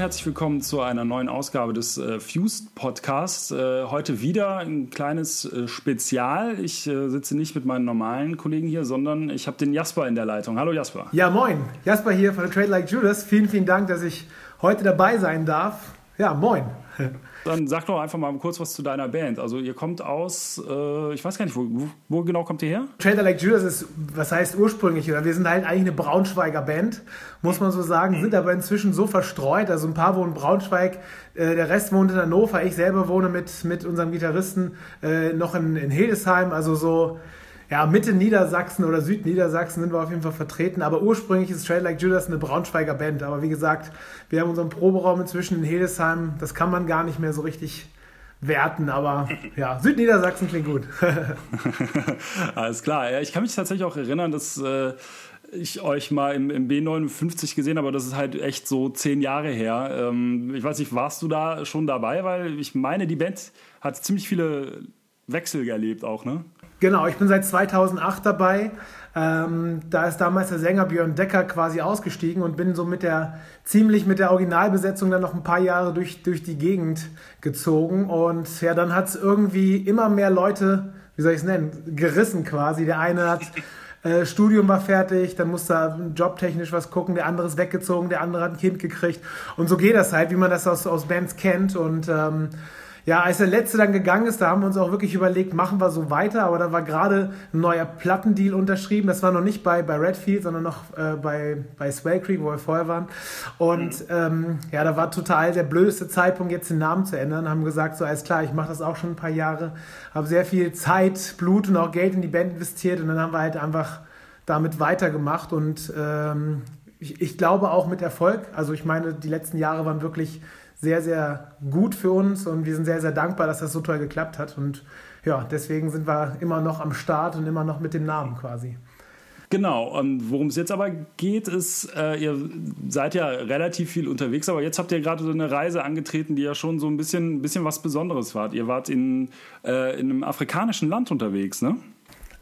Herzlich willkommen zu einer neuen Ausgabe des äh, Fused Podcasts. Äh, heute wieder ein kleines äh, Spezial. Ich äh, sitze nicht mit meinen normalen Kollegen hier, sondern ich habe den Jasper in der Leitung. Hallo Jasper. Ja, moin. Jasper hier von Trade Like Judas. Vielen, vielen Dank, dass ich heute dabei sein darf. Ja, moin. Dann sag doch einfach mal kurz was zu deiner Band. Also ihr kommt aus, äh, ich weiß gar nicht, wo, wo, genau kommt ihr her? Trader Like Judas ist, was heißt ursprünglich, oder wir sind halt eigentlich eine Braunschweiger Band, muss man so sagen, sind aber inzwischen so verstreut. Also ein paar wohnen in Braunschweig, äh, der Rest wohnt in Hannover. Ich selber wohne mit, mit unserem Gitarristen äh, noch in, in Hildesheim, also so ja, Mitte Niedersachsen oder Südniedersachsen sind wir auf jeden Fall vertreten. Aber ursprünglich ist Straight Like Judas eine Braunschweiger Band. Aber wie gesagt, wir haben unseren Proberaum inzwischen in Hildesheim. Das kann man gar nicht mehr so richtig werten, aber ja, Südniedersachsen klingt gut. Alles klar. Ich kann mich tatsächlich auch erinnern, dass äh, ich euch mal im, im, B59 gesehen habe, das ist halt echt so zehn Jahre her. Ähm, ich weiß nicht, warst du da schon dabei? Weil ich meine, die Band hat ziemlich viele Wechsel erlebt auch, ne? Genau, ich bin seit 2008 dabei. Ähm, da ist damals der Sänger Björn Decker quasi ausgestiegen und bin so mit der, ziemlich mit der Originalbesetzung dann noch ein paar Jahre durch, durch die Gegend gezogen. Und ja, dann hat es irgendwie immer mehr Leute, wie soll ich es nennen, gerissen quasi. Der eine hat äh, Studium war fertig, dann musste er jobtechnisch was gucken, der andere ist weggezogen, der andere hat ein Kind gekriegt. Und so geht das halt, wie man das aus, aus Bands kennt. Und ähm, ja, als der letzte dann gegangen ist, da haben wir uns auch wirklich überlegt, machen wir so weiter, aber da war gerade ein neuer Plattendeal unterschrieben. Das war noch nicht bei, bei Redfield, sondern noch äh, bei, bei Swell Creek, wo wir vorher waren. Und mhm. ähm, ja, da war total der blödeste Zeitpunkt, jetzt den Namen zu ändern. Haben gesagt, so alles klar, ich mache das auch schon ein paar Jahre, habe sehr viel Zeit, Blut und auch Geld in die Band investiert und dann haben wir halt einfach damit weitergemacht und ähm, ich, ich glaube auch mit Erfolg. Also ich meine, die letzten Jahre waren wirklich sehr, sehr gut für uns und wir sind sehr, sehr dankbar, dass das so toll geklappt hat. Und ja, deswegen sind wir immer noch am Start und immer noch mit dem Namen quasi. Genau, und worum es jetzt aber geht, ist, äh, ihr seid ja relativ viel unterwegs, aber jetzt habt ihr gerade so eine Reise angetreten, die ja schon so ein bisschen, ein bisschen was Besonderes war. Ihr wart in, äh, in einem afrikanischen Land unterwegs, ne?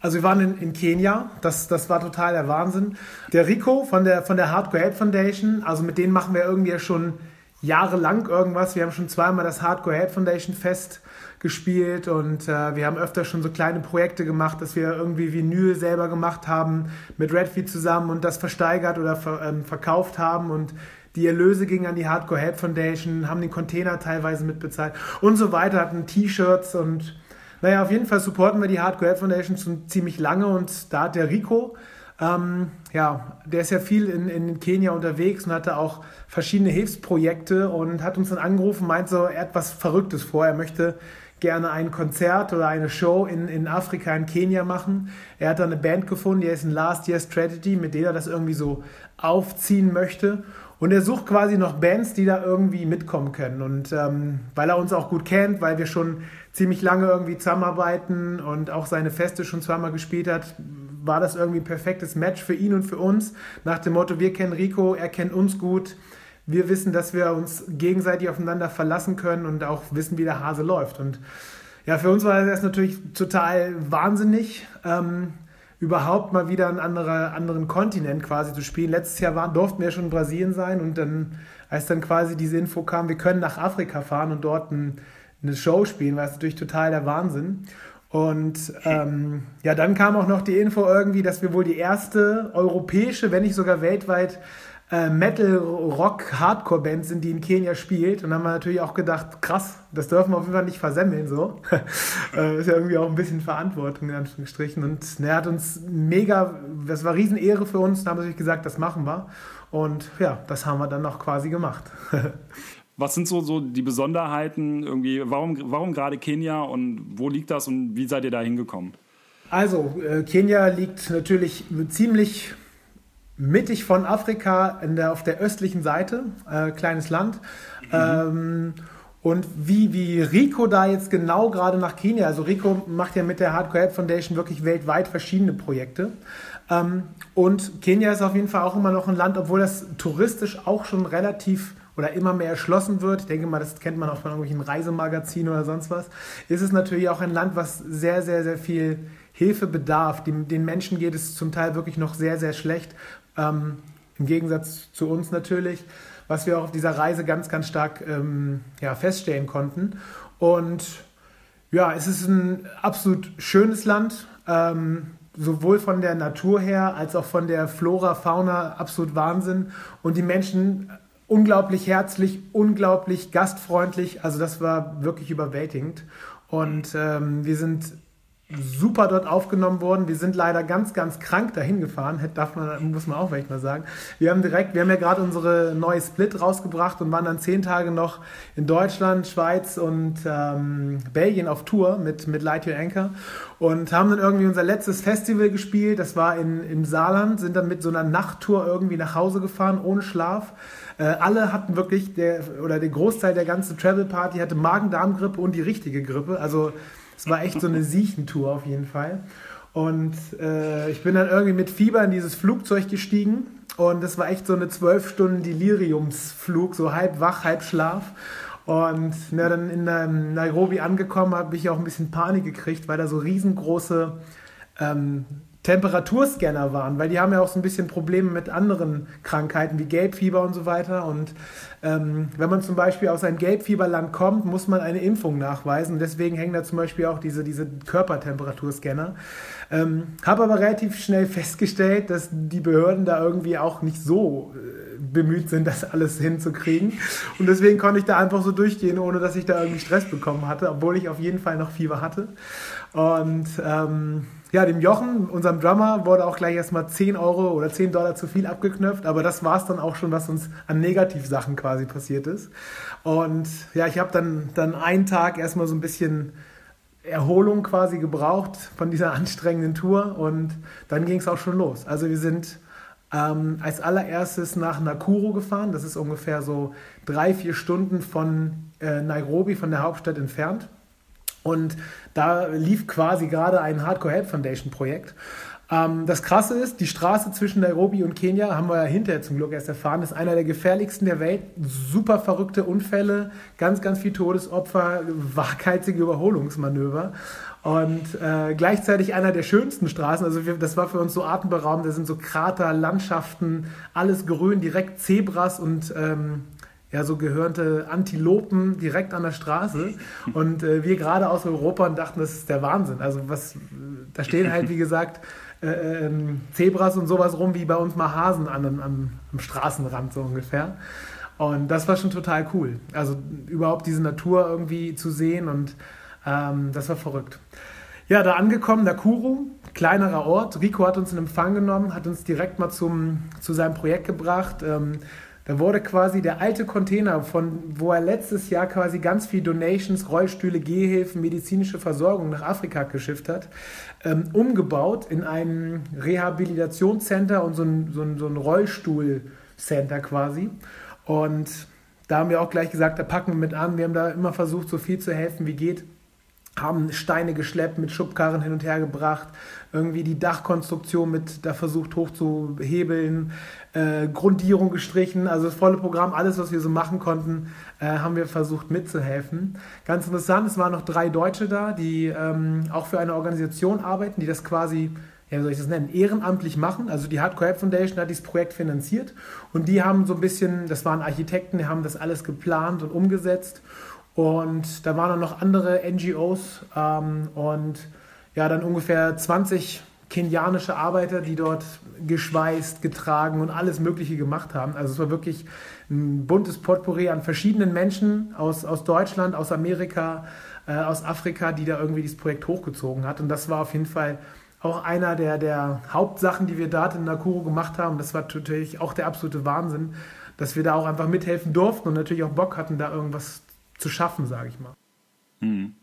Also wir waren in, in Kenia, das, das war total der Wahnsinn. Der Rico von der, von der Hardcore Help Foundation, also mit denen machen wir irgendwie schon jahrelang irgendwas. Wir haben schon zweimal das Hardcore Help Foundation Fest gespielt und äh, wir haben öfter schon so kleine Projekte gemacht, dass wir irgendwie Vinyl selber gemacht haben mit Redfeed zusammen und das versteigert oder ver ähm, verkauft haben und die Erlöse gingen an die Hardcore Help Foundation, haben den Container teilweise mitbezahlt und so weiter, hatten T-Shirts und naja, auf jeden Fall supporten wir die Hardcore Help Foundation schon ziemlich lange und da hat der Rico ähm, ja, der ist ja viel in, in Kenia unterwegs und hatte auch verschiedene Hilfsprojekte und hat uns dann angerufen, meint so, er hat was Verrücktes vor. Er möchte gerne ein Konzert oder eine Show in, in Afrika, in Kenia machen. Er hat da eine Band gefunden, die in Last Year's Tragedy, mit der er das irgendwie so aufziehen möchte. Und er sucht quasi noch Bands, die da irgendwie mitkommen können. Und ähm, weil er uns auch gut kennt, weil wir schon ziemlich lange irgendwie zusammenarbeiten und auch seine Feste schon zweimal gespielt hat, war das irgendwie ein perfektes Match für ihn und für uns. Nach dem Motto, wir kennen Rico, er kennt uns gut. Wir wissen, dass wir uns gegenseitig aufeinander verlassen können und auch wissen, wie der Hase läuft. Und ja, für uns war das natürlich total wahnsinnig, ähm, überhaupt mal wieder einen andere, anderen Kontinent quasi zu spielen. Letztes Jahr waren, durften wir schon in Brasilien sein und dann, als dann quasi diese Info kam, wir können nach Afrika fahren und dort ein, eine Show spielen, war es natürlich total der Wahnsinn. Und ähm, ja, dann kam auch noch die Info irgendwie, dass wir wohl die erste europäische, wenn nicht sogar weltweit, äh, Metal-Rock-Hardcore-Band sind, die in Kenia spielt. Und dann haben wir natürlich auch gedacht, krass, das dürfen wir auf jeden Fall nicht versemmeln. So. äh, ist ja irgendwie auch ein bisschen Verantwortung in Anführungsstrichen. Und er hat uns mega, das war Riesenehre für uns. Da haben wir natürlich gesagt, das machen wir. Und ja, das haben wir dann noch quasi gemacht. Was sind so, so die Besonderheiten irgendwie? Warum, warum gerade Kenia und wo liegt das und wie seid ihr da hingekommen? Also, äh, Kenia liegt natürlich ziemlich mittig von Afrika der, auf der östlichen Seite, äh, kleines Land. Mhm. Ähm, und wie, wie Rico da jetzt genau gerade nach Kenia, also Rico macht ja mit der Hardcore Help Foundation wirklich weltweit verschiedene Projekte. Ähm, und Kenia ist auf jeden Fall auch immer noch ein Land, obwohl das touristisch auch schon relativ oder immer mehr erschlossen wird, ich denke mal, das kennt man auch von irgendwelchen Reisemagazinen oder sonst was, ist es natürlich auch ein Land, was sehr, sehr, sehr viel Hilfe bedarf. Den, den Menschen geht es zum Teil wirklich noch sehr, sehr schlecht, ähm, im Gegensatz zu uns natürlich, was wir auch auf dieser Reise ganz, ganz stark ähm, ja, feststellen konnten. Und ja, es ist ein absolut schönes Land. Ähm, sowohl von der Natur her als auch von der Flora, Fauna absolut Wahnsinn. Und die Menschen unglaublich herzlich, unglaublich gastfreundlich. Also das war wirklich überwältigend. Und ähm, wir sind super dort aufgenommen worden. Wir sind leider ganz, ganz krank dahin gefahren, darf man, muss man auch vielleicht mal sagen. Wir haben direkt, wir haben ja gerade unsere neue Split rausgebracht und waren dann zehn Tage noch in Deutschland, Schweiz und ähm, Belgien auf Tour mit, mit Light Your Anchor und haben dann irgendwie unser letztes Festival gespielt. Das war in, im Saarland, sind dann mit so einer Nachttour irgendwie nach Hause gefahren, ohne Schlaf. Äh, alle hatten wirklich, der, oder der Großteil der ganzen Travel Party hatte Magen-Darm-Grippe und die richtige Grippe. Also es war echt so eine Siechentour auf jeden Fall. Und äh, ich bin dann irgendwie mit Fieber in dieses Flugzeug gestiegen. Und das war echt so eine zwölf Stunden Deliriumsflug, so halb wach, halb Schlaf. Und na, dann in Nairobi angekommen, habe ich auch ein bisschen Panik gekriegt, weil da so riesengroße ähm, Temperaturscanner waren, weil die haben ja auch so ein bisschen Probleme mit anderen Krankheiten wie Gelbfieber und so weiter. Und ähm, wenn man zum Beispiel aus einem Gelbfieberland kommt, muss man eine Impfung nachweisen. Deswegen hängen da zum Beispiel auch diese, diese Körpertemperaturscanner. Ähm, Habe aber relativ schnell festgestellt, dass die Behörden da irgendwie auch nicht so äh, bemüht sind, das alles hinzukriegen. Und deswegen konnte ich da einfach so durchgehen, ohne dass ich da irgendwie Stress bekommen hatte, obwohl ich auf jeden Fall noch Fieber hatte. Und ähm, ja, dem Jochen, unserem Drummer, wurde auch gleich erstmal 10 Euro oder 10 Dollar zu viel abgeknöpft, aber das war es dann auch schon, was uns an Negativsachen quasi passiert ist. Und ja, ich habe dann, dann einen Tag erstmal so ein bisschen Erholung quasi gebraucht von dieser anstrengenden Tour und dann ging es auch schon los. Also wir sind ähm, als allererstes nach Nakuru gefahren, das ist ungefähr so drei, vier Stunden von äh, Nairobi, von der Hauptstadt entfernt. Und da lief quasi gerade ein Hardcore Help Foundation Projekt. Ähm, das Krasse ist, die Straße zwischen Nairobi und Kenia, haben wir ja hinterher zum Glück erst erfahren, ist einer der gefährlichsten der Welt. Super verrückte Unfälle, ganz, ganz viel Todesopfer, waghalsige Überholungsmanöver. Und äh, gleichzeitig einer der schönsten Straßen. Also wir, das war für uns so atemberaubend. Da sind so Krater, Landschaften, alles grün, direkt Zebras und ähm, ja, so gehörnte Antilopen direkt an der Straße. Und äh, wir gerade aus Europa und dachten, das ist der Wahnsinn. Also was, da stehen halt, wie gesagt, äh, ähm, Zebras und sowas rum, wie bei uns mal Hasen an, am, am Straßenrand so ungefähr. Und das war schon total cool. Also überhaupt diese Natur irgendwie zu sehen und ähm, das war verrückt. Ja, da angekommen, Nakuru, kleinerer Ort. Rico hat uns in Empfang genommen, hat uns direkt mal zum, zu seinem Projekt gebracht. Ähm, da wurde quasi der alte Container, von wo er letztes Jahr quasi ganz viel Donations, Rollstühle, Gehhilfen, medizinische Versorgung nach Afrika geschifft hat, ähm, umgebaut in ein Rehabilitationscenter und so ein, so ein, so ein Rollstuhlcenter quasi. Und da haben wir auch gleich gesagt, da packen wir mit an. Wir haben da immer versucht, so viel zu helfen, wie geht haben Steine geschleppt, mit Schubkarren hin und her gebracht, irgendwie die Dachkonstruktion mit da versucht hochzuhebeln, äh, Grundierung gestrichen, also das volle Programm, alles, was wir so machen konnten, äh, haben wir versucht mitzuhelfen. Ganz interessant, es waren noch drei Deutsche da, die ähm, auch für eine Organisation arbeiten, die das quasi ja, wie soll ich das nennen, ehrenamtlich machen. Also die Hardcore Help Foundation hat dieses Projekt finanziert und die haben so ein bisschen, das waren Architekten, die haben das alles geplant und umgesetzt und da waren dann noch andere NGOs ähm, und ja, dann ungefähr 20 kenianische Arbeiter, die dort geschweißt, getragen und alles Mögliche gemacht haben. Also es war wirklich ein buntes Potpourri an verschiedenen Menschen aus, aus Deutschland, aus Amerika, äh, aus Afrika, die da irgendwie dieses Projekt hochgezogen hat. Und das war auf jeden Fall auch einer der, der Hauptsachen, die wir dort in Nakuru gemacht haben. Das war natürlich auch der absolute Wahnsinn, dass wir da auch einfach mithelfen durften und natürlich auch Bock hatten, da irgendwas zu schaffen, sage ich mal. Hm.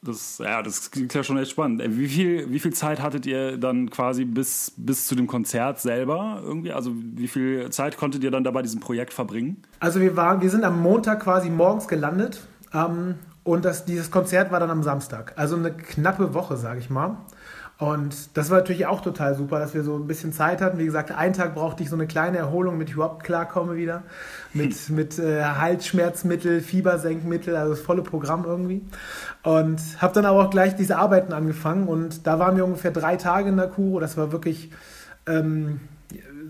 Das, ja, das klingt ja schon echt spannend. Wie viel, wie viel Zeit hattet ihr dann quasi bis, bis zu dem Konzert selber irgendwie? Also wie viel Zeit konntet ihr dann da bei diesem Projekt verbringen? Also wir waren, wir sind am Montag quasi morgens gelandet ähm, und das, dieses Konzert war dann am Samstag. Also eine knappe Woche, sage ich mal. Und das war natürlich auch total super, dass wir so ein bisschen Zeit hatten. Wie gesagt, einen Tag brauchte ich so eine kleine Erholung, damit ich überhaupt klarkomme wieder. Mit, hm. mit äh, Halsschmerzmittel, Fiebersenkmittel, also das volle Programm irgendwie. Und habe dann aber auch gleich diese Arbeiten angefangen. Und da waren wir ungefähr drei Tage in Nakuru. Das war wirklich ähm,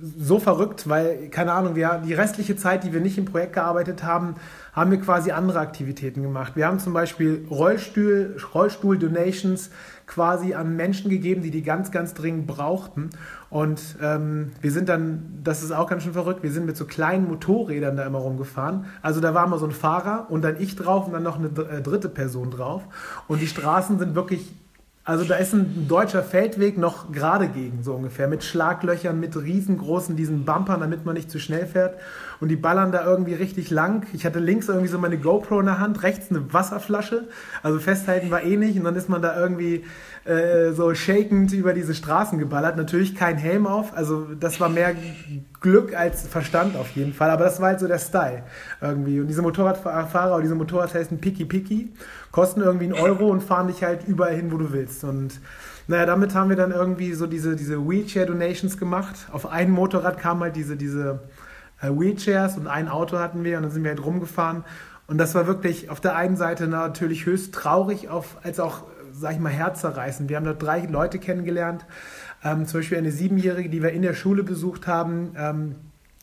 so verrückt, weil, keine Ahnung, wir, die restliche Zeit, die wir nicht im Projekt gearbeitet haben, haben wir quasi andere Aktivitäten gemacht. Wir haben zum Beispiel Rollstuhl, Rollstuhl-Donations quasi an Menschen gegeben, die die ganz, ganz dringend brauchten. Und ähm, wir sind dann, das ist auch ganz schön verrückt, wir sind mit so kleinen Motorrädern da immer rumgefahren. Also da war immer so ein Fahrer und dann ich drauf und dann noch eine äh, dritte Person drauf. Und die Straßen sind wirklich also da ist ein deutscher Feldweg noch gerade gegen, so ungefähr, mit Schlaglöchern, mit riesengroßen diesen Bumpern, damit man nicht zu schnell fährt. Und die ballern da irgendwie richtig lang. Ich hatte links irgendwie so meine GoPro in der Hand, rechts eine Wasserflasche. Also festhalten war eh nicht. Und dann ist man da irgendwie äh, so shakend über diese Straßen geballert. Natürlich kein Helm auf. Also das war mehr Glück als Verstand auf jeden Fall. Aber das war halt so der Style irgendwie. Und diese Motorradfahrer oder diese Motorradtesten Piki Piki kosten irgendwie einen Euro und fahren dich halt überall hin, wo du willst. Und naja, damit haben wir dann irgendwie so diese, diese Wheelchair-Donations gemacht. Auf ein Motorrad kamen halt diese, diese äh, Wheelchairs und ein Auto hatten wir und dann sind wir halt rumgefahren. Und das war wirklich auf der einen Seite natürlich höchst traurig, auf, als auch sag ich mal, herzerreißend. Wir haben dort drei Leute kennengelernt, ähm, zum Beispiel eine Siebenjährige, die wir in der Schule besucht haben, ähm,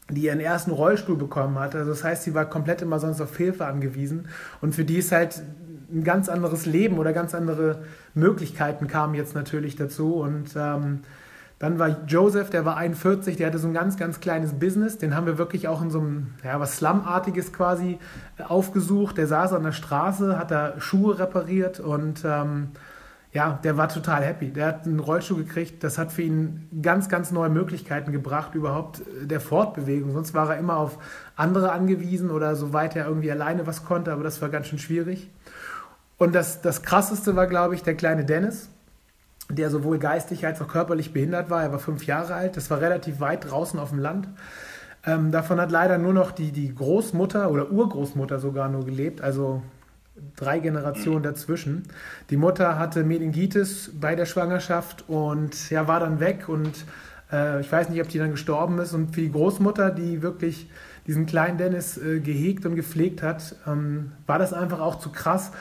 die ihren ersten Rollstuhl bekommen hat. Also das heißt, sie war komplett immer sonst auf Hilfe angewiesen. Und für die ist halt ein ganz anderes Leben oder ganz andere Möglichkeiten kamen jetzt natürlich dazu. Und ähm, dann war Joseph, der war 41, der hatte so ein ganz, ganz kleines Business. Den haben wir wirklich auch in so einem, ja, was Slumartiges quasi äh, aufgesucht. Der saß an der Straße, hat da Schuhe repariert und ähm, ja, der war total happy. Der hat einen Rollstuhl gekriegt. Das hat für ihn ganz, ganz neue Möglichkeiten gebracht, überhaupt äh, der Fortbewegung. Sonst war er immer auf andere angewiesen oder soweit er irgendwie alleine was konnte, aber das war ganz schön schwierig. Und das, das krasseste war, glaube ich, der kleine Dennis der sowohl geistig als auch körperlich behindert war. Er war fünf Jahre alt. Das war relativ weit draußen auf dem Land. Ähm, davon hat leider nur noch die, die Großmutter oder Urgroßmutter sogar nur gelebt, also drei Generationen dazwischen. Die Mutter hatte Meningitis bei der Schwangerschaft und ja, war dann weg und äh, ich weiß nicht, ob die dann gestorben ist. Und für die Großmutter, die wirklich diesen kleinen Dennis äh, gehegt und gepflegt hat, ähm, war das einfach auch zu krass,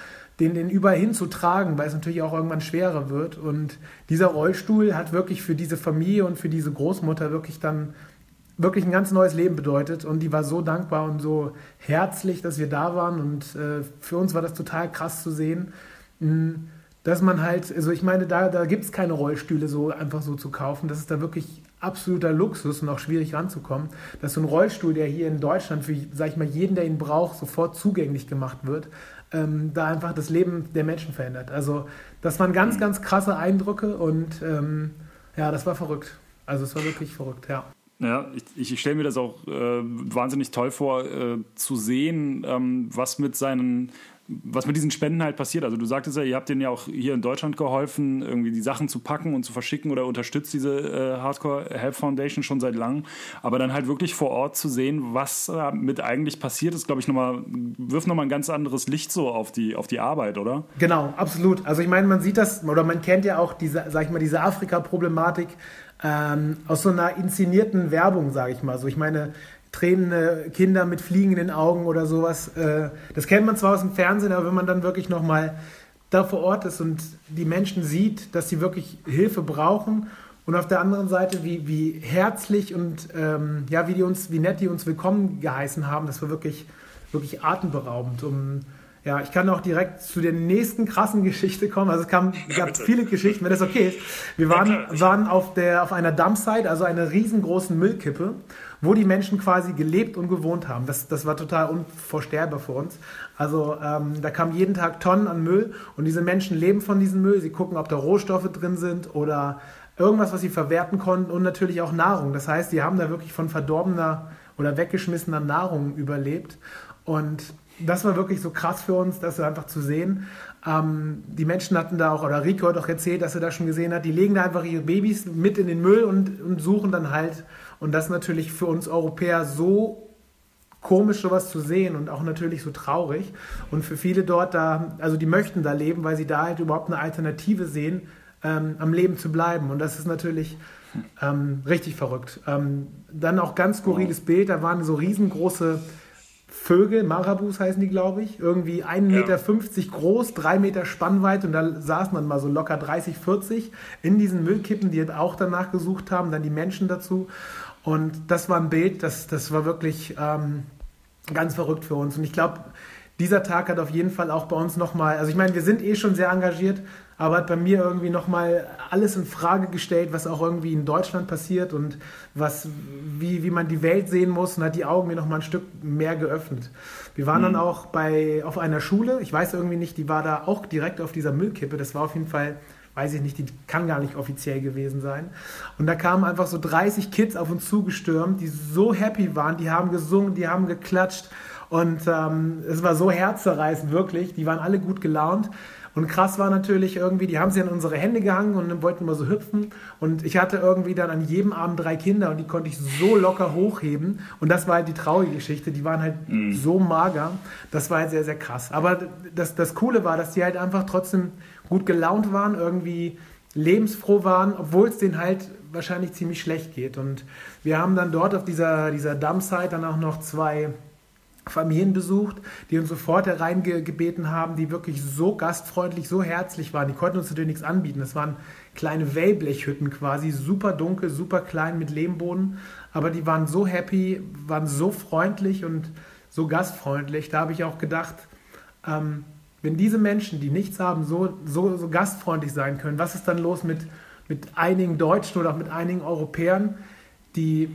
den, den überall hinzutragen, weil es natürlich auch irgendwann schwerer wird. Und dieser Rollstuhl hat wirklich für diese Familie und für diese Großmutter wirklich dann wirklich ein ganz neues Leben bedeutet. Und die war so dankbar und so herzlich, dass wir da waren. Und äh, für uns war das total krass zu sehen, hm, dass man halt, also ich meine, da, da gibt es keine Rollstühle so einfach so zu kaufen. Das ist da wirklich absoluter Luxus und auch schwierig ranzukommen, dass so ein Rollstuhl, der hier in Deutschland für, sag ich mal, jeden, der ihn braucht, sofort zugänglich gemacht wird, ähm, da einfach das Leben der Menschen verändert. Also das waren ganz, ganz krasse Eindrücke und ähm, ja, das war verrückt. Also es war wirklich verrückt, ja. Ja, ich, ich stelle mir das auch äh, wahnsinnig toll vor, äh, zu sehen, ähm, was mit seinen was mit diesen Spenden halt passiert. Also du sagtest ja, ihr habt denen ja auch hier in Deutschland geholfen, irgendwie die Sachen zu packen und zu verschicken oder unterstützt diese äh, Hardcore Help Foundation schon seit langem. Aber dann halt wirklich vor Ort zu sehen, was äh, mit eigentlich passiert ist, glaube ich, nochmal, wirft nochmal ein ganz anderes Licht so auf die, auf die Arbeit, oder? Genau, absolut. Also ich meine, man sieht das, oder man kennt ja auch diese, sag ich mal, diese Afrika-Problematik ähm, aus so einer inszenierten Werbung, sage ich mal. So, ich meine, tränende Kinder mit fliegenden Augen oder sowas. Äh, das kennt man zwar aus dem Fernsehen, aber wenn man dann wirklich nochmal da vor Ort ist und die Menschen sieht, dass sie wirklich Hilfe brauchen und auf der anderen Seite, wie, wie herzlich und ähm, ja, wie, die uns, wie nett die uns willkommen geheißen haben, das war wirklich, wirklich atemberaubend. Um, ja, ich kann auch direkt zu der nächsten krassen Geschichte kommen. Also es kam, gab viele Geschichten, wenn das okay ist. Wir waren, waren auf, der, auf einer Dumpsite, also einer riesengroßen Müllkippe wo die Menschen quasi gelebt und gewohnt haben. Das, das war total unvorstellbar für uns. Also ähm, da kamen jeden Tag Tonnen an Müll und diese Menschen leben von diesem Müll. Sie gucken, ob da Rohstoffe drin sind oder irgendwas, was sie verwerten konnten und natürlich auch Nahrung. Das heißt, die haben da wirklich von verdorbener oder weggeschmissener Nahrung überlebt. Und das war wirklich so krass für uns, das einfach zu sehen. Ähm, die Menschen hatten da auch, oder Rico hat auch erzählt, dass er da schon gesehen hat, die legen da einfach ihre Babys mit in den Müll und, und suchen dann halt und das natürlich für uns Europäer so komisch, sowas zu sehen und auch natürlich so traurig. Und für viele dort da, also die möchten da leben, weil sie da halt überhaupt eine Alternative sehen, ähm, am Leben zu bleiben. Und das ist natürlich ähm, richtig verrückt. Ähm, dann auch ganz skurriles Bild, da waren so riesengroße Vögel, Marabus heißen die, glaube ich, irgendwie 1,50 Meter ja. groß, 3 Meter Spannweite und da saßen dann mal so locker 30, 40 in diesen Müllkippen, die auch danach gesucht haben, dann die Menschen dazu. Und das war ein Bild, das, das war wirklich ähm, ganz verrückt für uns. Und ich glaube, dieser Tag hat auf jeden Fall auch bei uns nochmal, also ich meine, wir sind eh schon sehr engagiert, aber hat bei mir irgendwie nochmal alles in Frage gestellt, was auch irgendwie in Deutschland passiert und was, wie, wie man die Welt sehen muss und hat die Augen mir nochmal ein Stück mehr geöffnet. Wir waren mhm. dann auch bei, auf einer Schule, ich weiß irgendwie nicht, die war da auch direkt auf dieser Müllkippe, das war auf jeden Fall weiß ich nicht, die kann gar nicht offiziell gewesen sein. Und da kamen einfach so 30 Kids auf uns zugestürmt, die so happy waren, die haben gesungen, die haben geklatscht und ähm, es war so herzzerreißend, wirklich. Die waren alle gut gelaunt. Und krass war natürlich irgendwie, die haben sie an unsere Hände gehangen und wollten immer so hüpfen. Und ich hatte irgendwie dann an jedem Abend drei Kinder und die konnte ich so locker hochheben. Und das war halt die traurige Geschichte. Die waren halt mhm. so mager. Das war halt sehr, sehr krass. Aber das, das Coole war, dass die halt einfach trotzdem gut gelaunt waren, irgendwie lebensfroh waren, obwohl es denen halt wahrscheinlich ziemlich schlecht geht. Und wir haben dann dort auf dieser, dieser Dumpsite dann auch noch zwei Familien besucht, die uns sofort hereingebeten haben, die wirklich so gastfreundlich, so herzlich waren. Die konnten uns natürlich nichts anbieten. Das waren kleine Wellblechhütten quasi, super dunkel, super klein mit Lehmboden. Aber die waren so happy, waren so freundlich und so gastfreundlich. Da habe ich auch gedacht, ähm, wenn diese Menschen, die nichts haben, so, so, so gastfreundlich sein können, was ist dann los mit, mit einigen Deutschen oder auch mit einigen Europäern, die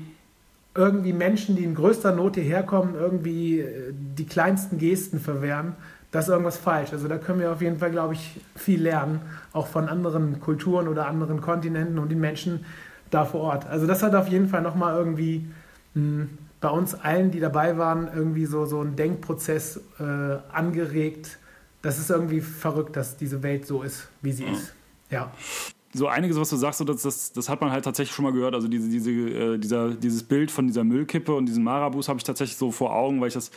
irgendwie Menschen, die in größter Not hierher kommen, irgendwie äh, die kleinsten Gesten verwehren, das ist irgendwas falsch. Also da können wir auf jeden Fall, glaube ich, viel lernen, auch von anderen Kulturen oder anderen Kontinenten und den Menschen da vor Ort. Also das hat auf jeden Fall nochmal irgendwie mh, hm, bei uns allen, die dabei waren, irgendwie so, so einen Denkprozess äh, angeregt. Das ist irgendwie verrückt, dass diese Welt so ist, wie sie ist. Ja so einiges, was du sagst, so das, das, das hat man halt tatsächlich schon mal gehört. Also diese, diese, äh, dieser, dieses Bild von dieser Müllkippe und diesen Marabus habe ich tatsächlich so vor Augen, weil ich das,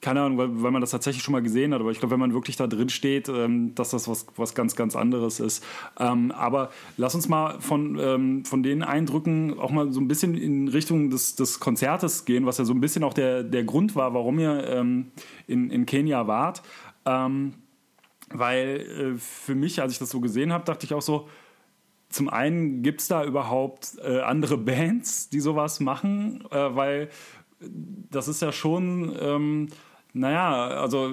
keine Ahnung, weil, weil man das tatsächlich schon mal gesehen hat. Aber ich glaube, wenn man wirklich da drin steht, ähm, dass das was, was ganz, ganz anderes ist. Ähm, aber lass uns mal von, ähm, von den Eindrücken auch mal so ein bisschen in Richtung des, des Konzertes gehen, was ja so ein bisschen auch der, der Grund war, warum ihr ähm, in, in Kenia wart. Ähm, weil äh, für mich, als ich das so gesehen habe, dachte ich auch so, zum einen gibt es da überhaupt äh, andere Bands, die sowas machen, äh, weil das ist ja schon ähm, naja, also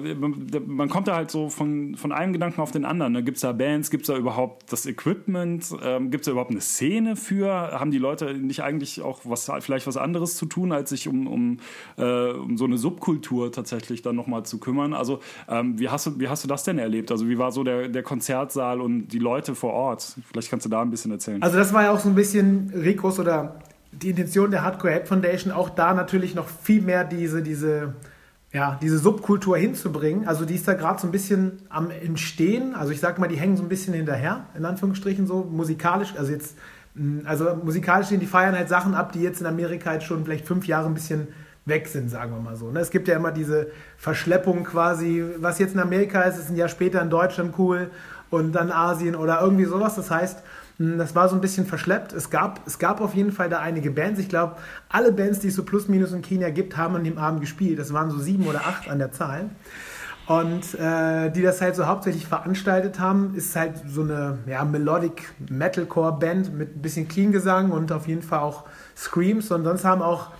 man kommt da halt so von, von einem Gedanken auf den anderen. Ne? Gibt es da Bands, gibt es da überhaupt das Equipment, ähm, gibt es da überhaupt eine Szene für? Haben die Leute nicht eigentlich auch was, vielleicht was anderes zu tun, als sich um, um, äh, um so eine Subkultur tatsächlich dann nochmal zu kümmern? Also ähm, wie, hast du, wie hast du das denn erlebt? Also wie war so der, der Konzertsaal und die Leute vor Ort? Vielleicht kannst du da ein bisschen erzählen. Also das war ja auch so ein bisschen Rikos oder die Intention der Hardcore Head Foundation, auch da natürlich noch viel mehr diese, diese ja, diese Subkultur hinzubringen. Also die ist da gerade so ein bisschen am Entstehen. Also ich sage mal, die hängen so ein bisschen hinterher, in Anführungsstrichen so, musikalisch. Also jetzt, mm, also musikalisch die feiern halt Sachen ab, die jetzt in Amerika jetzt schon vielleicht fünf Jahre ein bisschen weg sind, sagen wir mal so. Ne? Es gibt ja immer diese Verschleppung quasi, was jetzt in Amerika ist, ist ein Jahr später in Deutschland cool und dann Asien oder irgendwie sowas. Das heißt, hm, das war so ein bisschen verschleppt. Es gab, es gab auf jeden Fall da einige Bands. Ich glaube, alle Bands, die es so plus minus in Kenia gibt, haben an dem Abend gespielt. Das waren so sieben oder acht an der Zahl. Und äh, die das halt so hauptsächlich veranstaltet haben, ist halt so eine ja, Melodic Metalcore Band mit ein bisschen Clean-Gesang und auf jeden Fall auch Screams. Und sonst haben auch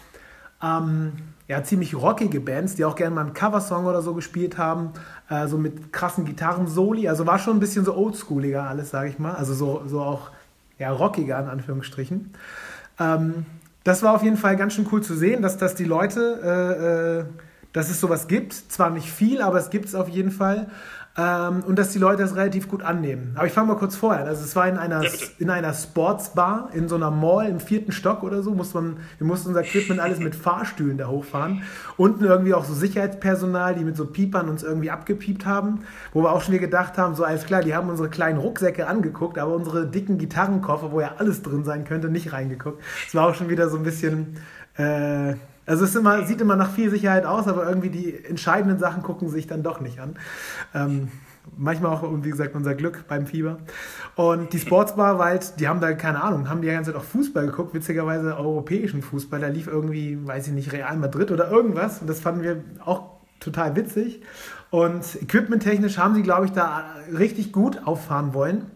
ähm, ja, ziemlich rockige Bands, die auch gerne mal einen Coversong oder so gespielt haben, äh, so mit krassen Gitarren-Soli. Also war schon ein bisschen so oldschooliger alles, sage ich mal. Also so, so auch ja, rockiger in Anführungsstrichen. Ähm, das war auf jeden Fall ganz schön cool zu sehen, dass, dass die Leute, äh, äh, dass es sowas gibt. Zwar nicht viel, aber es gibt es auf jeden Fall. Ähm, und dass die Leute das relativ gut annehmen. Aber ich fange mal kurz vorher. Also es war in einer, ja, in einer Sportsbar, in so einer Mall im vierten Stock oder so. Muss man, wir mussten unser Equipment alles mit Fahrstühlen da hochfahren. Unten irgendwie auch so Sicherheitspersonal, die mit so Piepern uns irgendwie abgepiept haben. Wo wir auch schon wieder gedacht haben, so alles klar, die haben unsere kleinen Rucksäcke angeguckt, aber unsere dicken Gitarrenkoffer, wo ja alles drin sein könnte, nicht reingeguckt. Es war auch schon wieder so ein bisschen... Äh, also es immer, sieht immer nach viel Sicherheit aus, aber irgendwie die entscheidenden Sachen gucken sich dann doch nicht an. Ähm, manchmal auch, wie gesagt, unser Glück beim Fieber. Und die Sportsbar war halt, die haben da, keine Ahnung, haben die ganze Zeit auch Fußball geguckt, witzigerweise europäischen Fußball. Da lief irgendwie, weiß ich nicht, Real Madrid oder irgendwas. Und das fanden wir auch total witzig. Und equipmenttechnisch haben sie, glaube ich, da richtig gut auffahren wollen.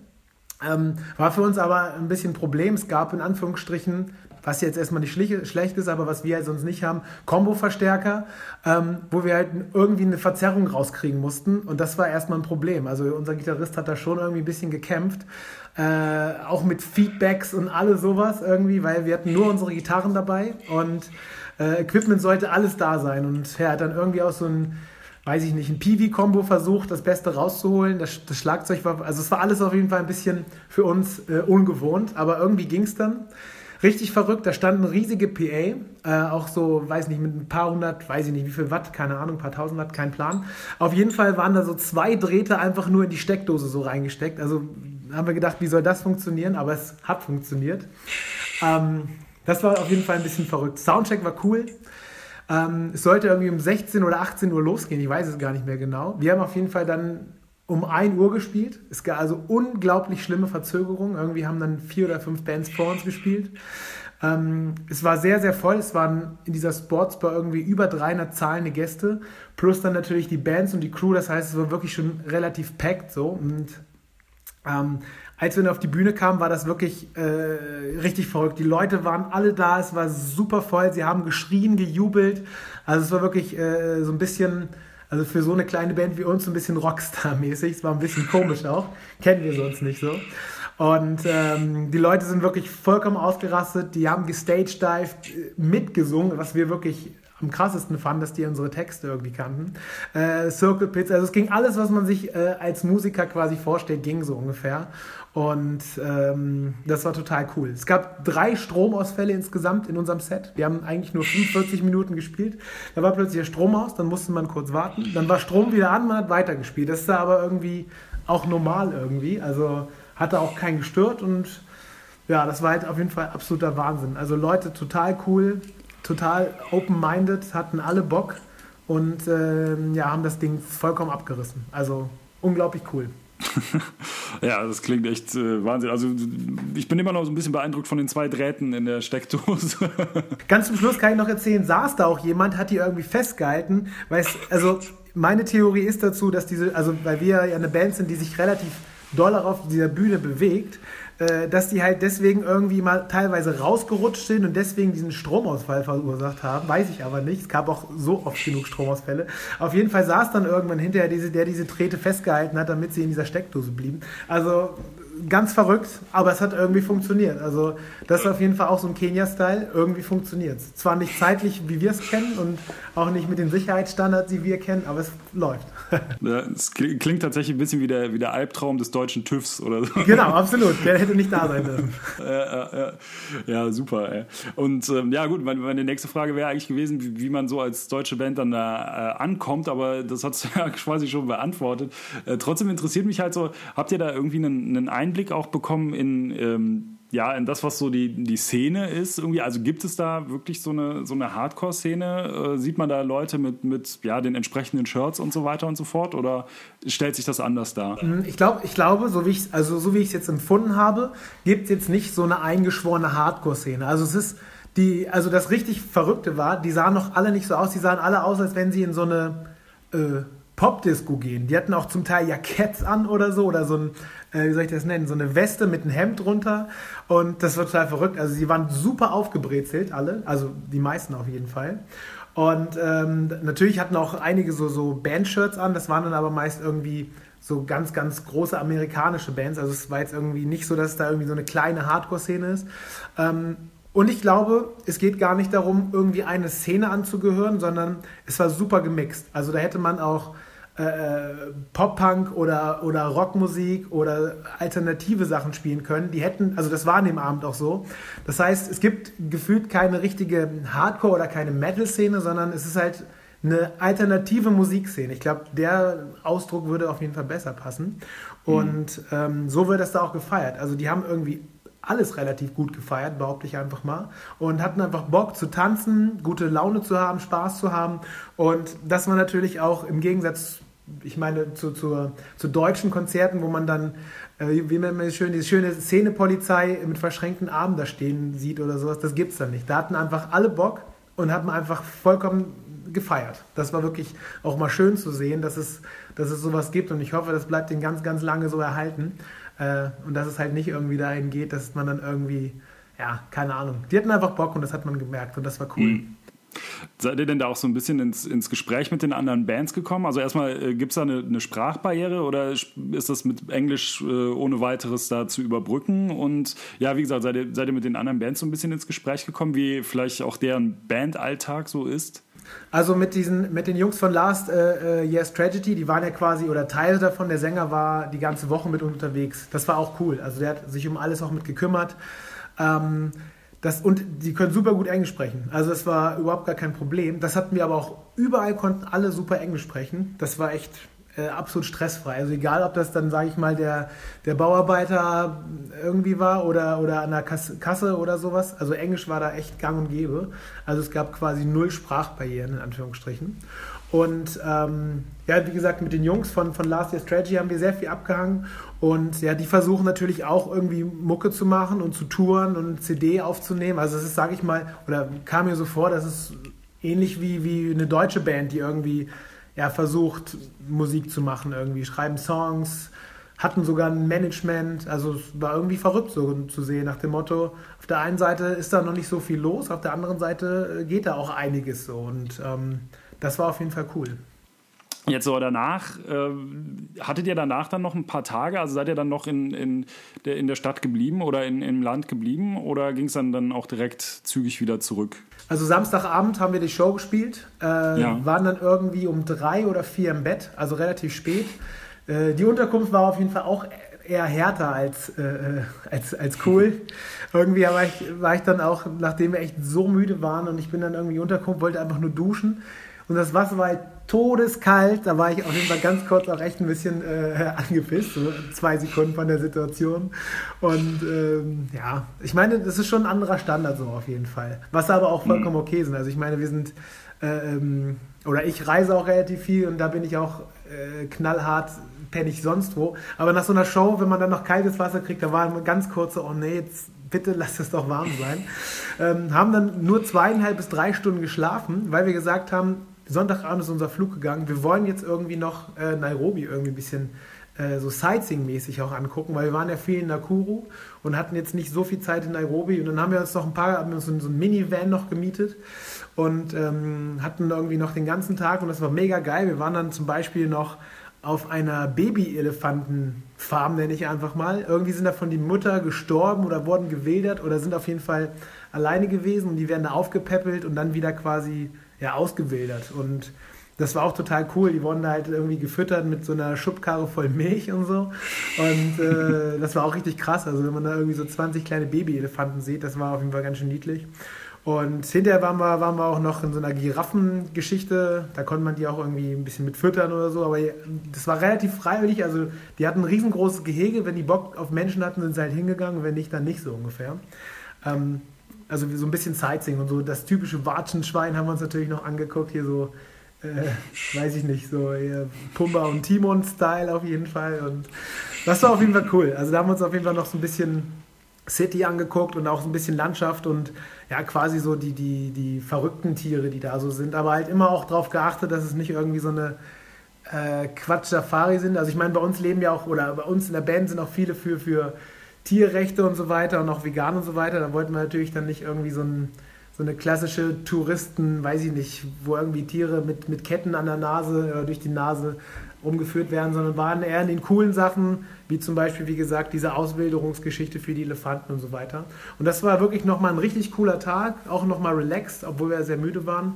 Ähm, war für uns aber ein bisschen ein Problem. Es gab in Anführungsstrichen was jetzt erstmal nicht schlecht ist, aber was wir halt sonst nicht haben, Combo-Verstärker, ähm, wo wir halt irgendwie eine Verzerrung rauskriegen mussten und das war erstmal ein Problem. Also unser Gitarrist hat da schon irgendwie ein bisschen gekämpft, äh, auch mit Feedbacks und alles sowas irgendwie, weil wir hatten nur unsere Gitarren dabei und äh, Equipment sollte alles da sein und er hat dann irgendwie auch so ein weiß ich nicht, ein Peewee-Kombo versucht, das Beste rauszuholen. Das, das, Schlagzeug war, also es war alles auf jeden Fall ein bisschen für uns äh, ungewohnt, aber irgendwie ging es dann. Richtig verrückt, da standen riesige PA, äh, auch so, weiß nicht, mit ein paar hundert, weiß ich nicht, wie viel Watt, keine Ahnung, ein paar tausend Watt, kein Plan. Auf jeden Fall waren da so zwei Drähte einfach nur in die Steckdose so reingesteckt. Also haben wir gedacht, wie soll das funktionieren, aber es hat funktioniert. Ähm, das war auf jeden Fall ein bisschen verrückt. Soundcheck war cool. Ähm, es sollte irgendwie um 16 oder 18 Uhr losgehen, ich weiß es gar nicht mehr genau. Wir haben auf jeden Fall dann um 1 Uhr gespielt. Es gab also unglaublich schlimme Verzögerungen. Irgendwie haben dann vier oder fünf Bands vor uns gespielt. Ähm, es war sehr, sehr voll. Es waren in dieser Sportsbar irgendwie über 300 zahlende Gäste. Plus dann natürlich die Bands und die Crew. Das heißt, es war wirklich schon relativ packed so. Und ähm, als wir dann auf die Bühne kamen, war das wirklich äh, richtig verrückt. Die Leute waren alle da, es war super voll, sie haben geschrien, gejubelt. Also es war wirklich äh, so ein bisschen, also für so eine kleine Band wie uns, so ein bisschen Rockstar-mäßig. Es war ein bisschen komisch auch, kennen wir sonst nicht so. Und ähm, die Leute sind wirklich vollkommen ausgerastet, die haben gestagedived, äh, mitgesungen, was wir wirklich am krassesten fand, dass die unsere Texte irgendwie kannten. Äh, Circle Pits, also es ging alles, was man sich äh, als Musiker quasi vorstellt, ging so ungefähr. Und ähm, das war total cool. Es gab drei Stromausfälle insgesamt in unserem Set. Wir haben eigentlich nur 45 Minuten gespielt. Da war plötzlich der Strom aus, dann musste man kurz warten. Dann war Strom wieder an, man hat weitergespielt. Das ist aber irgendwie auch normal irgendwie. Also hatte auch keinen gestört und ja, das war halt auf jeden Fall absoluter Wahnsinn. Also Leute, total cool, total open-minded, hatten alle Bock und äh, ja, haben das Ding vollkommen abgerissen. Also unglaublich cool. ja, das klingt echt äh, Wahnsinn. Also ich bin immer noch so ein bisschen beeindruckt von den zwei Drähten in der Steckdose. Ganz zum Schluss kann ich noch erzählen, saß da auch jemand, hat die irgendwie festgehalten, weil es, also meine Theorie ist dazu, dass diese, also weil wir ja eine Band sind, die sich relativ doll auf dieser Bühne bewegt, äh, dass die halt deswegen irgendwie mal teilweise rausgerutscht sind und deswegen diesen Stromausfall verursacht haben. Weiß ich aber nicht. Es gab auch so oft genug Stromausfälle. Auf jeden Fall saß dann irgendwann hinterher diese, der diese Trete festgehalten hat, damit sie in dieser Steckdose blieben. Also ganz verrückt, aber es hat irgendwie funktioniert. Also das ist auf jeden Fall auch so ein Kenia-Style. Irgendwie funktioniert es. Zwar nicht zeitlich, wie wir es kennen und auch nicht mit den Sicherheitsstandards, die wir kennen, aber es läuft. Es klingt tatsächlich ein bisschen wie der, wie der Albtraum des deutschen TÜVs oder so. Genau, absolut. Der hätte nicht da sein dürfen. ja, ja, ja, super. Ey. Und ähm, ja gut, meine, meine nächste Frage wäre eigentlich gewesen, wie, wie, man so als deutsche Band dann da äh, ankommt, aber das hat es ja quasi schon beantwortet. Äh, trotzdem interessiert mich halt so, habt ihr da irgendwie einen, einen Einblick auch bekommen in ähm, ja, in das, was so die, die Szene ist, irgendwie, also gibt es da wirklich so eine, so eine Hardcore-Szene? Äh, sieht man da Leute mit, mit ja, den entsprechenden Shirts und so weiter und so fort? Oder stellt sich das anders dar? Mhm, ich, glaub, ich glaube, so wie ich es also so jetzt empfunden habe, gibt es jetzt nicht so eine eingeschworene Hardcore-Szene. Also es ist die, also das richtig Verrückte war, die sahen noch alle nicht so aus, die sahen alle aus, als wenn sie in so eine äh, Popdisco gehen. Die hatten auch zum Teil Jacketts an oder so, oder so ein, äh, wie soll ich das nennen, so eine Weste mit einem Hemd drunter. Und das war total verrückt. Also sie waren super aufgebrezelt, alle, also die meisten auf jeden Fall. Und ähm, natürlich hatten auch einige so, so Bandshirts an, das waren dann aber meist irgendwie so ganz, ganz große amerikanische Bands. Also es war jetzt irgendwie nicht so, dass da irgendwie so eine kleine Hardcore-Szene ist. Ähm, und ich glaube, es geht gar nicht darum, irgendwie eine Szene anzugehören, sondern es war super gemixt. Also da hätte man auch äh, Pop-Punk oder, oder Rockmusik oder alternative Sachen spielen können. Die hätten, also das war an dem Abend auch so. Das heißt, es gibt gefühlt keine richtige Hardcore- oder keine Metal-Szene, sondern es ist halt eine alternative Musikszene. Ich glaube, der Ausdruck würde auf jeden Fall besser passen. Und mhm. ähm, so wird das da auch gefeiert. Also die haben irgendwie alles relativ gut gefeiert, behaupte ich einfach mal. Und hatten einfach Bock zu tanzen, gute Laune zu haben, Spaß zu haben. Und das war natürlich auch im Gegensatz ich meine, zu, zu, zu deutschen Konzerten, wo man dann, äh, wie man schön, diese schöne Szenepolizei mit verschränkten Armen da stehen sieht oder sowas, das gibt es dann nicht. Da hatten einfach alle Bock und hatten einfach vollkommen gefeiert. Das war wirklich auch mal schön zu sehen, dass es, dass es sowas gibt und ich hoffe, das bleibt den ganz, ganz lange so erhalten äh, und dass es halt nicht irgendwie dahin geht, dass man dann irgendwie ja, keine Ahnung. Die hatten einfach Bock und das hat man gemerkt und das war cool. Mhm. Seid ihr denn da auch so ein bisschen ins, ins Gespräch mit den anderen Bands gekommen? Also erstmal, äh, gibt es da eine, eine, Sprachbarriere oder ist das mit Englisch äh, ohne weiteres da zu überbrücken? Und ja, wie gesagt, seid ihr, seid ihr mit den anderen Bands so ein bisschen ins Gespräch gekommen, wie vielleicht auch deren Bandalltag so ist? Also mit diesen, mit den Jungs von Last äh, äh Year's Tragedy, die waren ja quasi, oder Teile davon, der Sänger war die ganze Woche mit unterwegs. Das war auch cool. Also der hat sich um alles auch mit gekümmert. Ähm, das, und die können super gut Englisch sprechen. Also das war überhaupt gar kein Problem. Das hatten wir aber auch, überall konnten alle super Englisch sprechen. Das war echt äh, absolut stressfrei. Also egal, ob das dann, sage ich mal, der, der Bauarbeiter irgendwie war oder, oder an der Kasse, Kasse oder sowas. Also Englisch war da echt gang und gäbe. Also es gab quasi null Sprachbarrieren in Anführungsstrichen. Und ähm, ja, wie gesagt, mit den Jungs von, von Last Year's Strategy haben wir sehr viel abgehangen. Und ja, die versuchen natürlich auch irgendwie Mucke zu machen und zu touren und CD aufzunehmen. Also es ist, sage ich mal, oder kam mir so vor, das ist ähnlich wie, wie eine deutsche Band, die irgendwie ja, versucht, Musik zu machen, irgendwie schreiben Songs, hatten sogar ein Management. Also es war irgendwie verrückt so zu sehen, nach dem Motto, auf der einen Seite ist da noch nicht so viel los, auf der anderen Seite geht da auch einiges so. Und ähm, das war auf jeden Fall cool. Jetzt so danach, äh, hattet ihr danach dann noch ein paar Tage? Also seid ihr dann noch in, in, der, in der Stadt geblieben oder in, im Land geblieben oder ging es dann, dann auch direkt zügig wieder zurück? Also Samstagabend haben wir die Show gespielt, äh, ja. waren dann irgendwie um drei oder vier im Bett, also relativ spät. Äh, die Unterkunft war auf jeden Fall auch eher härter als, äh, als, als cool. irgendwie war ich, war ich dann auch, nachdem wir echt so müde waren und ich bin dann irgendwie Unterkunft, wollte einfach nur duschen und das Wasser war halt todeskalt. Da war ich auf jeden Fall ganz kurz auch echt ein bisschen äh, angepisst, so zwei Sekunden von der Situation. Und ähm, ja, ich meine, das ist schon ein anderer Standard so auf jeden Fall. Was aber auch vollkommen mhm. okay sind. Also ich meine, wir sind, äh, ähm, oder ich reise auch relativ viel und da bin ich auch äh, knallhart penne ich sonst wo. Aber nach so einer Show, wenn man dann noch kaltes Wasser kriegt, da war ganz kurze, oh nee, jetzt bitte lass es doch warm sein. Ähm, haben dann nur zweieinhalb bis drei Stunden geschlafen, weil wir gesagt haben, Sonntagabend ist unser Flug gegangen. Wir wollen jetzt irgendwie noch äh, Nairobi irgendwie ein bisschen äh, so Sightseeing-mäßig auch angucken, weil wir waren ja viel in Nakuru und hatten jetzt nicht so viel Zeit in Nairobi. Und dann haben wir uns noch ein paar, haben uns so, ein Minivan noch gemietet und ähm, hatten irgendwie noch den ganzen Tag und das war mega geil. Wir waren dann zum Beispiel noch auf einer Baby-Elefanten-Farm, nenne ich einfach mal. Irgendwie sind davon die Mutter gestorben oder wurden gewildert oder sind auf jeden Fall alleine gewesen und die werden da aufgepäppelt und dann wieder quasi ja, ausgewildert. Und das war auch total cool. Die wurden da halt irgendwie gefüttert mit so einer Schubkarre voll Milch und so. Und äh, das war auch richtig krass. Also wenn man da irgendwie so 20 kleine Babyelefanten sieht, das war auf jeden Fall ganz schön niedlich. Und hinterher waren wir, waren wir auch noch in so einer Giraffengeschichte. Da konnte man die auch irgendwie ein bisschen mit füttern oder so. Aber das war relativ freiwillig. Also die hatten ein riesengroßes Gehege. Wenn die Bock auf Menschen hatten, sind sie halt hingegangen. Wenn nicht, dann nicht so ungefähr. Ähm, also so ein bisschen Sightseeing und so. Das typische Watschenschwein haben wir uns natürlich noch angeguckt. Hier so, äh, weiß ich nicht, so Pumba und Timon-Style auf jeden Fall. Und das war auf jeden Fall cool. Also da haben wir uns auf jeden Fall noch so ein bisschen City angeguckt und auch so ein bisschen Landschaft und ja, quasi so die, die, die verrückten Tiere, die da so sind. Aber halt immer auch darauf geachtet, dass es nicht irgendwie so eine äh, Quatsch-Safari sind. Also ich meine, bei uns leben ja auch, oder bei uns in der Band sind auch viele für, für Tierrechte und so weiter und auch vegan und so weiter. Da wollten wir natürlich dann nicht irgendwie so, ein, so eine klassische Touristen, weiß ich nicht, wo irgendwie Tiere mit, mit Ketten an der Nase oder durch die Nase umgeführt werden, sondern waren eher in den coolen Sachen, wie zum Beispiel, wie gesagt, diese Auswilderungsgeschichte für die Elefanten und so weiter. Und das war wirklich nochmal ein richtig cooler Tag, auch nochmal relaxed, obwohl wir sehr müde waren.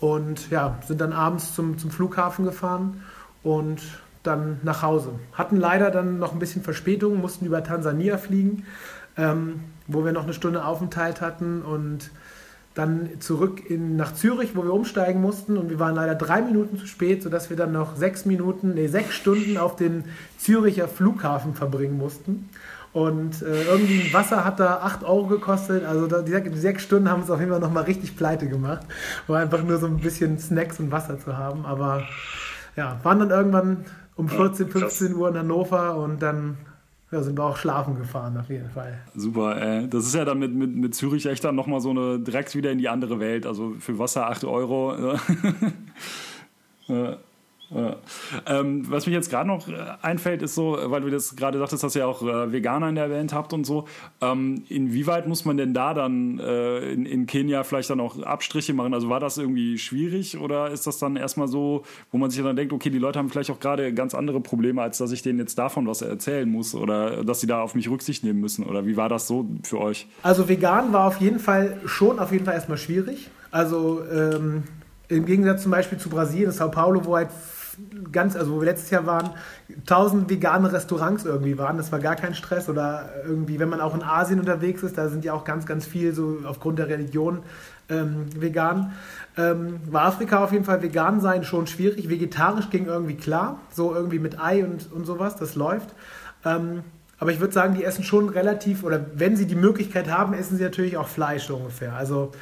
Und ja, sind dann abends zum, zum Flughafen gefahren und dann nach Hause. Hatten leider dann noch ein bisschen Verspätung, mussten über Tansania fliegen, ähm, wo wir noch eine Stunde Aufenthalt hatten und dann zurück in, nach Zürich, wo wir umsteigen mussten und wir waren leider drei Minuten zu spät, sodass wir dann noch sechs Minuten, nee, sechs Stunden auf den Züricher Flughafen verbringen mussten. Und äh, irgendwie Wasser hat da 8 Euro gekostet. Also da, die, die, sechs Stunden haben es auf jeden Fall nochmal richtig pleite gemacht. War einfach nur so ein bisschen Snacks und Wasser zu haben. Aber ja, waren dann irgendwann um 14, 15 Uhr in Hannover und dann ja, sind wir auch schlafen gefahren, auf jeden Fall. Super, äh, das ist ja dann mit, mit, mit Zürich echt dann nochmal so eine direkt wieder in die andere Welt. Also für Wasser 8 Euro. äh, Ähm, was mich jetzt gerade noch äh, einfällt, ist so, weil du das gerade sagtest, dass ihr auch äh, Veganer in der Band habt und so. Ähm, inwieweit muss man denn da dann äh, in, in, Kenia vielleicht dann auch Abstriche machen? Also war das irgendwie schwierig oder ist das dann erstmal so, wo man sich dann denkt, okay, die Leute haben vielleicht auch gerade ganz andere Probleme, als dass ich denen jetzt davon was erzählen muss oder dass sie da auf mich Rücksicht nehmen müssen? Oder wie war das so für euch? Also vegan war auf jeden Fall schon auf jeden Fall erstmal schwierig. Also ähm, im Gegensatz zum Beispiel zu Brasilien, Sao Paulo, wo halt ganz, also wo wir letztes Jahr waren, tausend vegane Restaurants irgendwie waren. Das war gar kein Stress. Oder irgendwie, wenn man auch in Asien unterwegs ist, da sind ja auch ganz, ganz viel so aufgrund der Religion ähm, vegan. Ähm, war Afrika auf jeden Fall vegan sein schon schwierig. Vegetarisch ging irgendwie klar. So irgendwie mit Ei und, und sowas, das läuft. Ähm, aber ich würde sagen, die essen schon relativ, oder wenn sie die Möglichkeit haben, essen sie natürlich auch Fleisch ungefähr. Also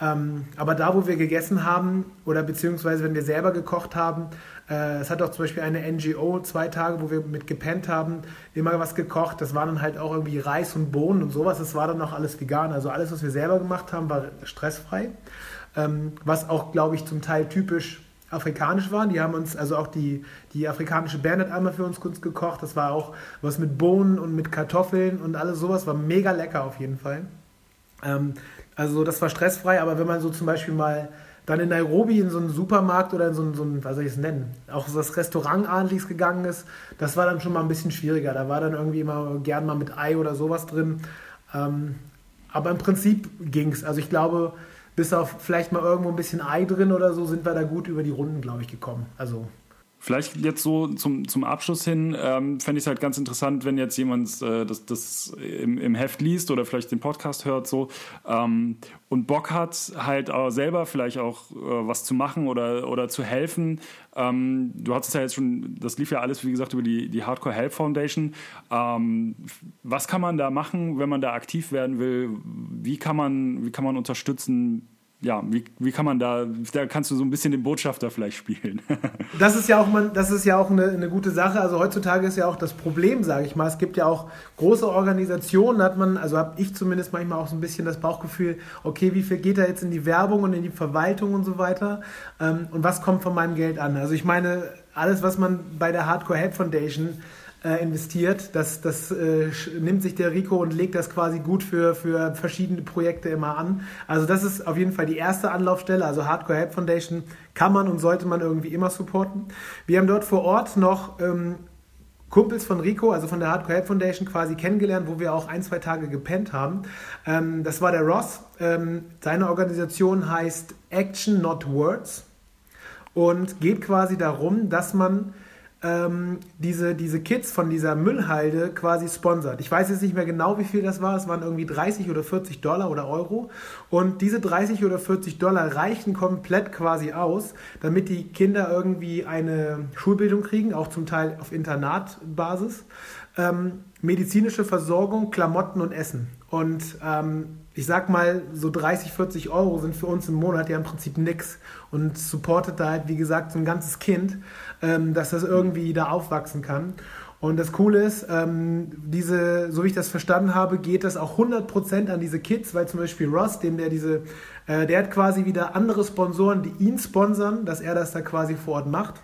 ähm, aber da, wo wir gegessen haben oder beziehungsweise wenn wir selber gekocht haben, äh, es hat auch zum Beispiel eine NGO zwei Tage, wo wir mit gepennt haben, immer was gekocht. Das war dann halt auch irgendwie Reis und Bohnen und sowas. Das war dann auch alles vegan. Also alles, was wir selber gemacht haben, war stressfrei. Ähm, was auch, glaube ich, zum Teil typisch afrikanisch war. Die haben uns, also auch die, die afrikanische Band hat einmal für uns Kunst gekocht. Das war auch was mit Bohnen und mit Kartoffeln und alles sowas. War mega lecker auf jeden Fall. Ähm, also das war stressfrei, aber wenn man so zum Beispiel mal dann in Nairobi in so einen Supermarkt oder in so ein, so was soll ich es nennen, auch so das Restaurant Adligs gegangen ist, das war dann schon mal ein bisschen schwieriger. Da war dann irgendwie immer gern mal mit Ei oder sowas drin. Ähm, aber im Prinzip ging es. Also ich glaube, bis auf vielleicht mal irgendwo ein bisschen Ei drin oder so, sind wir da gut über die Runden, glaube ich, gekommen. Also Vielleicht jetzt so zum, zum Abschluss hin, ähm, fände ich es halt ganz interessant, wenn jetzt jemand äh, das, das im, im Heft liest oder vielleicht den Podcast hört so ähm, und Bock hat, halt auch selber vielleicht auch äh, was zu machen oder, oder zu helfen. Ähm, du hattest ja jetzt schon, das lief ja alles, wie gesagt, über die, die Hardcore Help Foundation. Ähm, was kann man da machen, wenn man da aktiv werden will? Wie kann man, wie kann man unterstützen? Ja, wie, wie kann man da, da kannst du so ein bisschen den Botschafter vielleicht spielen. das ist ja auch, man, das ist ja auch eine, eine gute Sache. Also heutzutage ist ja auch das Problem, sage ich mal. Es gibt ja auch große Organisationen, hat man, also habe ich zumindest manchmal auch so ein bisschen das Bauchgefühl, okay, wie viel geht da jetzt in die Werbung und in die Verwaltung und so weiter? Ähm, und was kommt von meinem Geld an? Also ich meine, alles, was man bei der Hardcore Head Foundation äh, investiert. Das, das äh, nimmt sich der Rico und legt das quasi gut für, für verschiedene Projekte immer an. Also das ist auf jeden Fall die erste Anlaufstelle. Also Hardcore Help Foundation kann man und sollte man irgendwie immer supporten. Wir haben dort vor Ort noch ähm, Kumpels von Rico, also von der Hardcore Help Foundation, quasi kennengelernt, wo wir auch ein, zwei Tage gepennt haben. Ähm, das war der Ross. Ähm, seine Organisation heißt Action Not Words und geht quasi darum, dass man ähm, diese, diese Kids von dieser Müllhalde quasi sponsert. Ich weiß jetzt nicht mehr genau, wie viel das war. Es waren irgendwie 30 oder 40 Dollar oder Euro. Und diese 30 oder 40 Dollar reichen komplett quasi aus, damit die Kinder irgendwie eine Schulbildung kriegen, auch zum Teil auf Internatbasis. Ähm, medizinische Versorgung, Klamotten und Essen. Und ähm, ich sag mal, so 30, 40 Euro sind für uns im Monat ja im Prinzip nix und supportet da halt, wie gesagt, so ein ganzes Kind, ähm, dass das irgendwie da aufwachsen kann. Und das Coole ist, ähm, diese, so wie ich das verstanden habe, geht das auch 100% an diese Kids, weil zum Beispiel Ross, dem der diese, äh, der hat quasi wieder andere Sponsoren, die ihn sponsern, dass er das da quasi vor Ort macht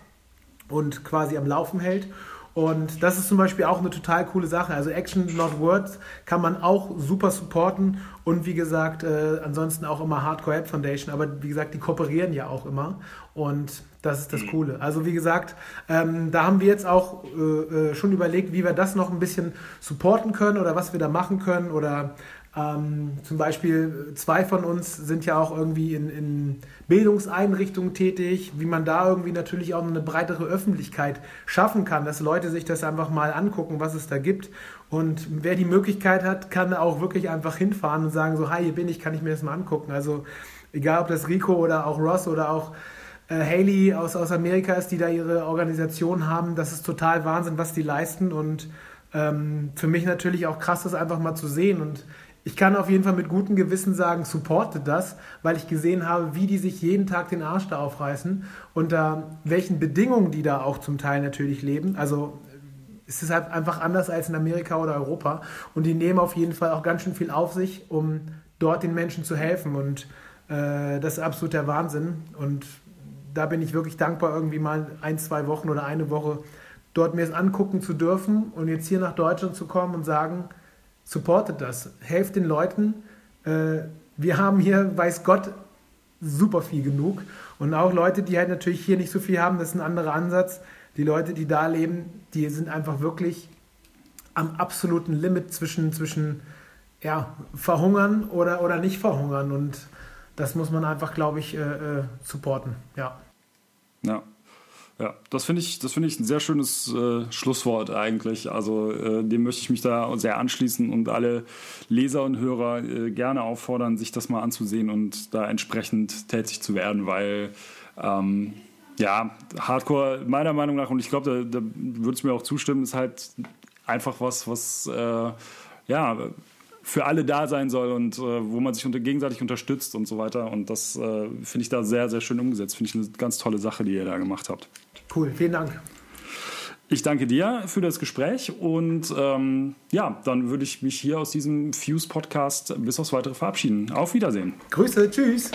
und quasi am Laufen hält. Und das ist zum Beispiel auch eine total coole Sache. Also Action Not Words kann man auch super supporten und wie gesagt, äh, ansonsten auch immer Hardcore App Foundation. Aber wie gesagt, die kooperieren ja auch immer und das ist das mhm. Coole. Also wie gesagt, ähm, da haben wir jetzt auch äh, äh, schon überlegt, wie wir das noch ein bisschen supporten können oder was wir da machen können oder ähm, zum Beispiel zwei von uns sind ja auch irgendwie in, in, Bildungseinrichtungen tätig, wie man da irgendwie natürlich auch eine breitere Öffentlichkeit schaffen kann, dass Leute sich das einfach mal angucken, was es da gibt. Und wer die Möglichkeit hat, kann auch wirklich einfach hinfahren und sagen, so, hi, hier bin ich, kann ich mir das mal angucken. Also egal, ob das Rico oder auch Ross oder auch äh, Haley aus, aus Amerika ist, die da ihre Organisation haben, das ist total Wahnsinn, was die leisten. Und ähm, für mich natürlich auch krass, das einfach mal zu sehen. Und ich kann auf jeden Fall mit gutem Gewissen sagen, supportet das, weil ich gesehen habe, wie die sich jeden Tag den Arsch da aufreißen, unter welchen Bedingungen die da auch zum Teil natürlich leben. Also es ist halt einfach anders als in Amerika oder Europa. Und die nehmen auf jeden Fall auch ganz schön viel auf sich, um dort den Menschen zu helfen. Und äh, das ist absolut der Wahnsinn. Und da bin ich wirklich dankbar, irgendwie mal ein, zwei Wochen oder eine Woche dort mir es angucken zu dürfen und jetzt hier nach Deutschland zu kommen und sagen, supportet das, helft den Leuten. Äh, wir haben hier, weiß Gott, super viel genug. Und auch Leute, die halt natürlich hier nicht so viel haben, das ist ein anderer Ansatz. Die Leute, die da leben, die sind einfach wirklich am absoluten Limit zwischen, zwischen ja, verhungern oder, oder nicht verhungern. Und das muss man einfach, glaube ich, äh, äh supporten. Ja. Ja. Ja, das finde ich, das ich ein sehr schönes äh, Schlusswort eigentlich. Also äh, dem möchte ich mich da sehr anschließen und alle Leser und Hörer äh, gerne auffordern, sich das mal anzusehen und da entsprechend tätig zu werden, weil ähm, ja, Hardcore meiner Meinung nach, und ich glaube, da, da würde es mir auch zustimmen, ist halt einfach was, was äh, ja für alle da sein soll und äh, wo man sich unter, gegenseitig unterstützt und so weiter. Und das äh, finde ich da sehr, sehr schön umgesetzt. Finde ich eine ganz tolle Sache, die ihr da gemacht habt. Cool, vielen Dank. Ich danke dir für das Gespräch und ähm, ja, dann würde ich mich hier aus diesem Fuse-Podcast bis aufs Weitere verabschieden. Auf Wiedersehen. Grüße, tschüss.